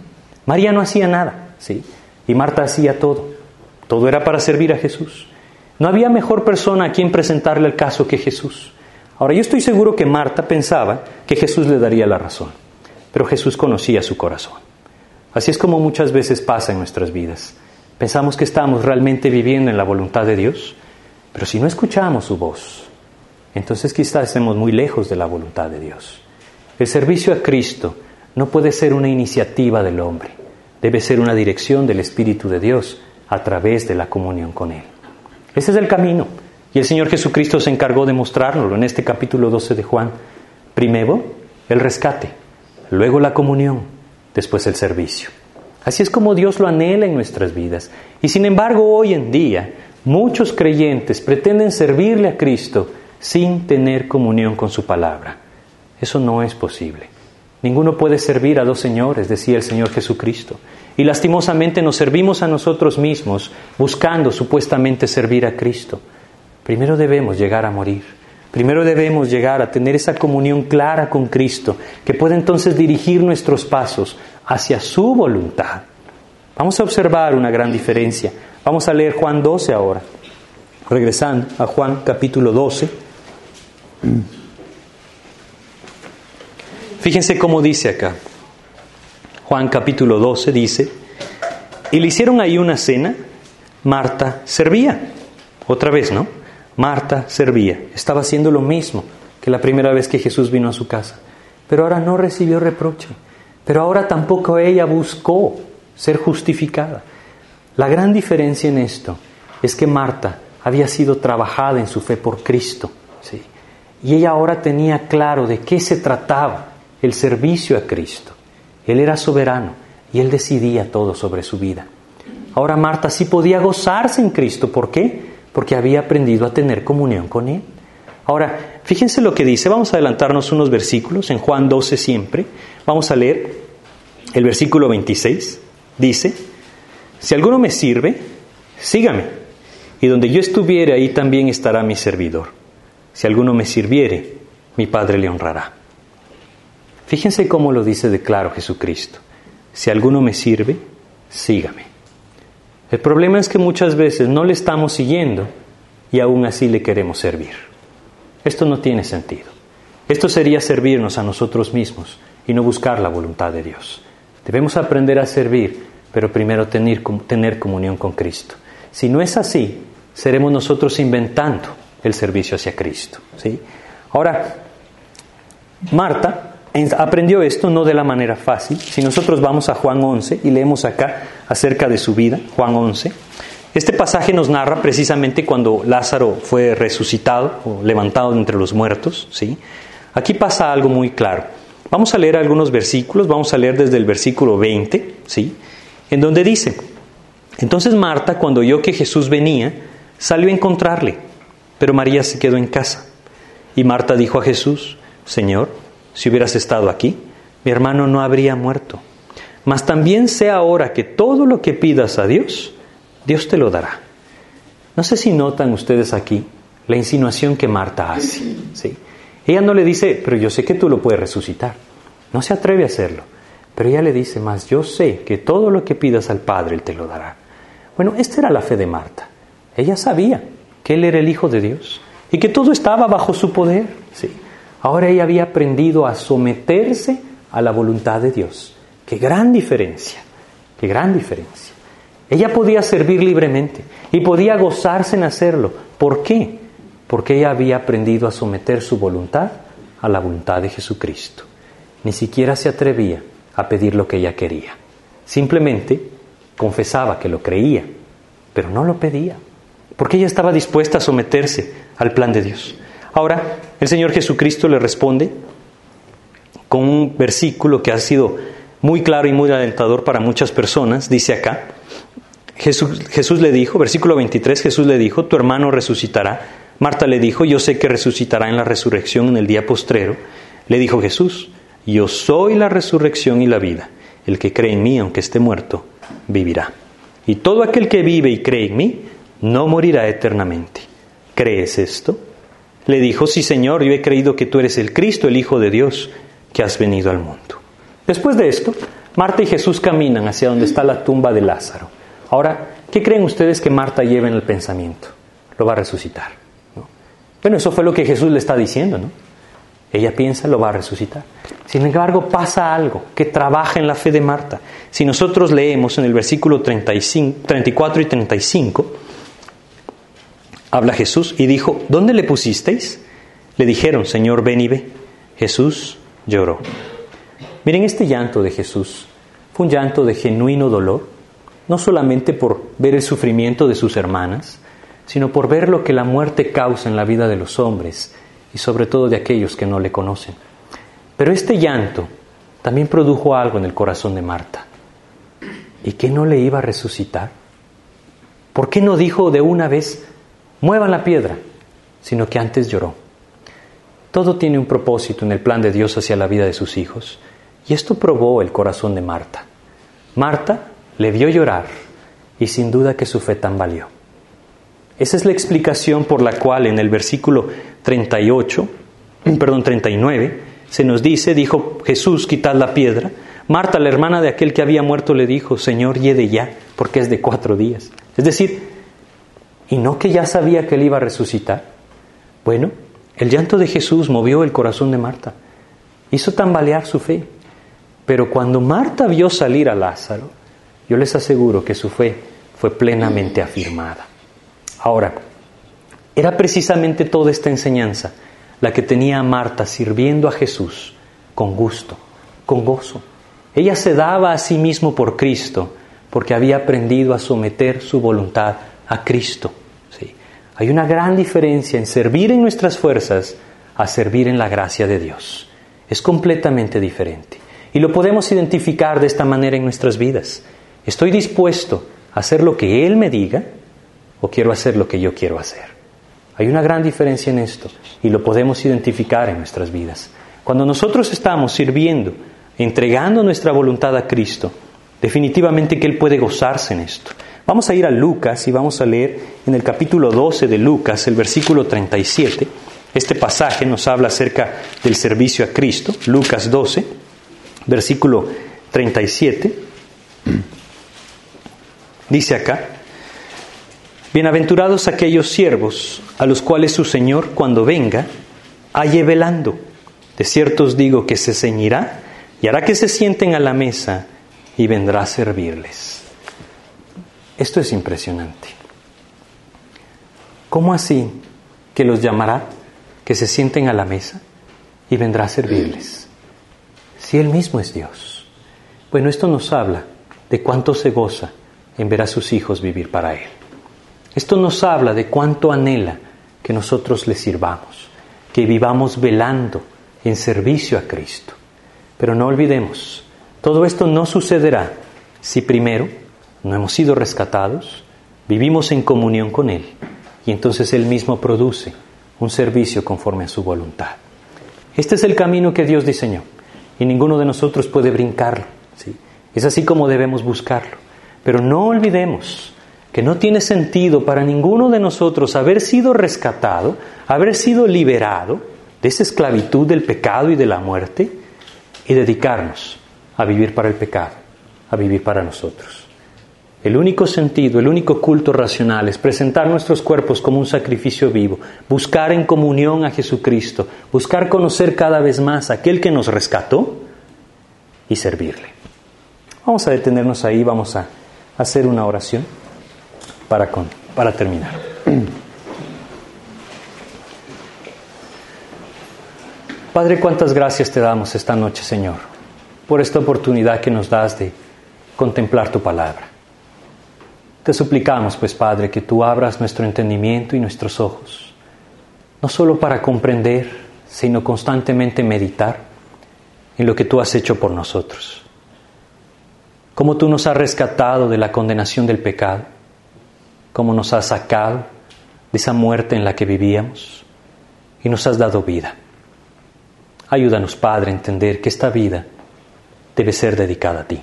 María no hacía nada, ¿sí? Y Marta hacía todo. Todo era para servir a Jesús. No había mejor persona a quien presentarle el caso que Jesús. Ahora, yo estoy seguro que Marta pensaba que Jesús le daría la razón, pero Jesús conocía su corazón. Así es como muchas veces pasa en nuestras vidas. Pensamos que estamos realmente viviendo en la voluntad de Dios, pero si no escuchamos su voz, entonces quizás estemos muy lejos de la voluntad de Dios. El servicio a Cristo no puede ser una iniciativa del hombre, debe ser una dirección del Espíritu de Dios a través de la comunión con Él. Ese es el camino. Y el Señor Jesucristo se encargó de mostrarlo en este capítulo 12 de Juan. Primero, el rescate, luego la comunión, después el servicio. Así es como Dios lo anhela en nuestras vidas. Y sin embargo, hoy en día, muchos creyentes pretenden servirle a Cristo sin tener comunión con su palabra. Eso no es posible. Ninguno puede servir a dos señores, decía el Señor Jesucristo. Y lastimosamente nos servimos a nosotros mismos buscando supuestamente servir a Cristo. Primero debemos llegar a morir. Primero debemos llegar a tener esa comunión clara con Cristo, que puede entonces dirigir nuestros pasos hacia su voluntad. Vamos a observar una gran diferencia. Vamos a leer Juan 12 ahora. Regresando a Juan capítulo 12. Fíjense cómo dice acá. Juan capítulo 12 dice, y le hicieron ahí una cena, Marta servía. Otra vez, ¿no? Marta servía. Estaba haciendo lo mismo que la primera vez que Jesús vino a su casa. Pero ahora no recibió reproche. Pero ahora tampoco ella buscó ser justificada. La gran diferencia en esto es que Marta había sido trabajada en su fe por Cristo. ¿sí? Y ella ahora tenía claro de qué se trataba el servicio a Cristo. Él era soberano y él decidía todo sobre su vida. Ahora Marta sí podía gozarse en Cristo. ¿Por qué? Porque había aprendido a tener comunión con Él. Ahora, fíjense lo que dice. Vamos a adelantarnos unos versículos en Juan 12 siempre. Vamos a leer el versículo 26. Dice, si alguno me sirve, sígame. Y donde yo estuviere, ahí también estará mi servidor. Si alguno me sirviere, mi Padre le honrará. Fíjense cómo lo dice de claro Jesucristo. Si alguno me sirve, sígame. El problema es que muchas veces no le estamos siguiendo y aún así le queremos servir. Esto no tiene sentido. Esto sería servirnos a nosotros mismos y no buscar la voluntad de Dios. Debemos aprender a servir, pero primero tener, tener comunión con Cristo. Si no es así, seremos nosotros inventando el servicio hacia Cristo. ¿sí? Ahora, Marta aprendió esto no de la manera fácil. Si nosotros vamos a Juan 11 y leemos acá acerca de su vida, Juan 11, este pasaje nos narra precisamente cuando Lázaro fue resucitado o levantado entre los muertos. ¿sí? Aquí pasa algo muy claro. Vamos a leer algunos versículos, vamos a leer desde el versículo 20, ¿sí? en donde dice, entonces Marta, cuando oyó que Jesús venía, salió a encontrarle, pero María se quedó en casa. Y Marta dijo a Jesús, Señor, si hubieras estado aquí, mi hermano no habría muerto. Mas también sé ahora que todo lo que pidas a Dios, Dios te lo dará. No sé si notan ustedes aquí la insinuación que Marta hace. ¿sí? Ella no le dice, pero yo sé que tú lo puedes resucitar. No se atreve a hacerlo. Pero ella le dice, más yo sé que todo lo que pidas al Padre, Él te lo dará. Bueno, esta era la fe de Marta. Ella sabía que Él era el Hijo de Dios y que todo estaba bajo su poder. ¿sí? Ahora ella había aprendido a someterse a la voluntad de Dios. Qué gran diferencia, qué gran diferencia. Ella podía servir libremente y podía gozarse en hacerlo. ¿Por qué? Porque ella había aprendido a someter su voluntad a la voluntad de Jesucristo. Ni siquiera se atrevía a pedir lo que ella quería. Simplemente confesaba que lo creía, pero no lo pedía, porque ella estaba dispuesta a someterse al plan de Dios. Ahora, el Señor Jesucristo le responde con un versículo que ha sido muy claro y muy alentador para muchas personas. Dice acá, Jesús, Jesús, le dijo, versículo 23, Jesús le dijo, tu hermano resucitará. Marta le dijo, yo sé que resucitará en la resurrección en el día postrero. Le dijo Jesús, yo soy la resurrección y la vida. El que cree en mí, aunque esté muerto, vivirá. Y todo aquel que vive y cree en mí, no morirá eternamente. ¿Crees esto? Le dijo, sí Señor, yo he creído que tú eres el Cristo, el Hijo de Dios, que has venido al mundo. Después de esto, Marta y Jesús caminan hacia donde está la tumba de Lázaro. Ahora, ¿qué creen ustedes que Marta lleva en el pensamiento? Lo va a resucitar. Bueno, eso fue lo que Jesús le está diciendo, ¿no? Ella piensa, lo va a resucitar. Sin embargo, pasa algo que trabaja en la fe de Marta. Si nosotros leemos en el versículo 35, 34 y 35, Habla Jesús y dijo, ¿dónde le pusisteis? Le dijeron, Señor, ven y ve. Jesús lloró. Miren, este llanto de Jesús fue un llanto de genuino dolor no solamente por ver el sufrimiento de sus hermanas, sino por ver lo que la muerte causa en la vida de los hombres y sobre todo de aquellos que no le conocen. Pero este llanto también produjo algo en el corazón de Marta. ¿Y qué no le iba a resucitar? ¿Por qué no dijo de una vez, muevan la piedra, sino que antes lloró? Todo tiene un propósito en el plan de Dios hacia la vida de sus hijos, y esto probó el corazón de Marta. Marta le vio llorar y sin duda que su fe tambaleó. Esa es la explicación por la cual en el versículo 38, perdón, 39, se nos dice, dijo Jesús, quitad la piedra. Marta, la hermana de aquel que había muerto, le dijo, Señor, yede ya, porque es de cuatro días. Es decir, ¿y no que ya sabía que él iba a resucitar? Bueno, el llanto de Jesús movió el corazón de Marta, hizo tambalear su fe. Pero cuando Marta vio salir a Lázaro, yo les aseguro que su fe fue plenamente afirmada. Ahora, era precisamente toda esta enseñanza la que tenía a Marta sirviendo a Jesús con gusto, con gozo. Ella se daba a sí mismo por Cristo porque había aprendido a someter su voluntad a Cristo. Hay una gran diferencia en servir en nuestras fuerzas a servir en la gracia de Dios. Es completamente diferente. Y lo podemos identificar de esta manera en nuestras vidas. ¿Estoy dispuesto a hacer lo que Él me diga o quiero hacer lo que yo quiero hacer? Hay una gran diferencia en esto y lo podemos identificar en nuestras vidas. Cuando nosotros estamos sirviendo, entregando nuestra voluntad a Cristo, definitivamente que Él puede gozarse en esto. Vamos a ir a Lucas y vamos a leer en el capítulo 12 de Lucas, el versículo 37. Este pasaje nos habla acerca del servicio a Cristo, Lucas 12, versículo 37. Dice acá, Bienaventurados aquellos siervos a los cuales su Señor cuando venga halle velando. De cierto os digo que se ceñirá y hará que se sienten a la mesa y vendrá a servirles. Esto es impresionante. ¿Cómo así que los llamará, que se sienten a la mesa y vendrá a servirles? Si Él mismo es Dios. Bueno, esto nos habla de cuánto se goza en ver a sus hijos vivir para Él. Esto nos habla de cuánto anhela que nosotros le sirvamos, que vivamos velando en servicio a Cristo. Pero no olvidemos, todo esto no sucederá si primero no hemos sido rescatados, vivimos en comunión con Él y entonces Él mismo produce un servicio conforme a su voluntad. Este es el camino que Dios diseñó y ninguno de nosotros puede brincarlo. ¿sí? Es así como debemos buscarlo. Pero no olvidemos que no tiene sentido para ninguno de nosotros haber sido rescatado, haber sido liberado de esa esclavitud del pecado y de la muerte y dedicarnos a vivir para el pecado, a vivir para nosotros. El único sentido, el único culto racional es presentar nuestros cuerpos como un sacrificio vivo, buscar en comunión a Jesucristo, buscar conocer cada vez más a aquel que nos rescató y servirle. Vamos a detenernos ahí, vamos a hacer una oración para, con, para terminar. Padre, cuántas gracias te damos esta noche, Señor, por esta oportunidad que nos das de contemplar tu palabra. Te suplicamos, pues, Padre, que tú abras nuestro entendimiento y nuestros ojos, no solo para comprender, sino constantemente meditar en lo que tú has hecho por nosotros. Cómo tú nos has rescatado de la condenación del pecado cómo nos has sacado de esa muerte en la que vivíamos y nos has dado vida. Ayúdanos, Padre, a entender que esta vida debe ser dedicada a ti.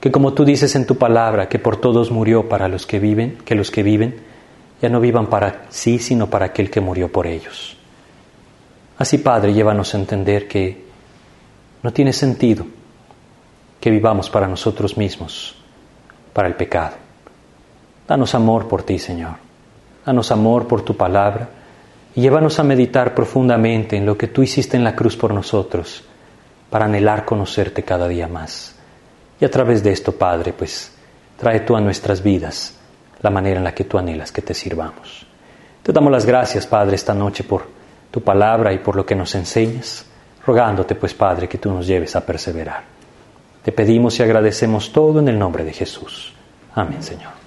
Que como tú dices en tu palabra, que por todos murió para los que viven, que los que viven ya no vivan para sí, sino para aquel que murió por ellos. Así, Padre, llévanos a entender que no tiene sentido que vivamos para nosotros mismos, para el pecado Danos amor por ti, Señor. Danos amor por tu palabra y llévanos a meditar profundamente en lo que tú hiciste en la cruz por nosotros, para anhelar conocerte cada día más. Y a través de esto, Padre, pues trae tú a nuestras vidas la manera en la que tú anhelas que te sirvamos. Te damos las gracias, Padre, esta noche por tu palabra y por lo que nos enseñas, rogándote, pues, Padre, que tú nos lleves a perseverar. Te pedimos y agradecemos todo en el nombre de Jesús. Amén, Señor.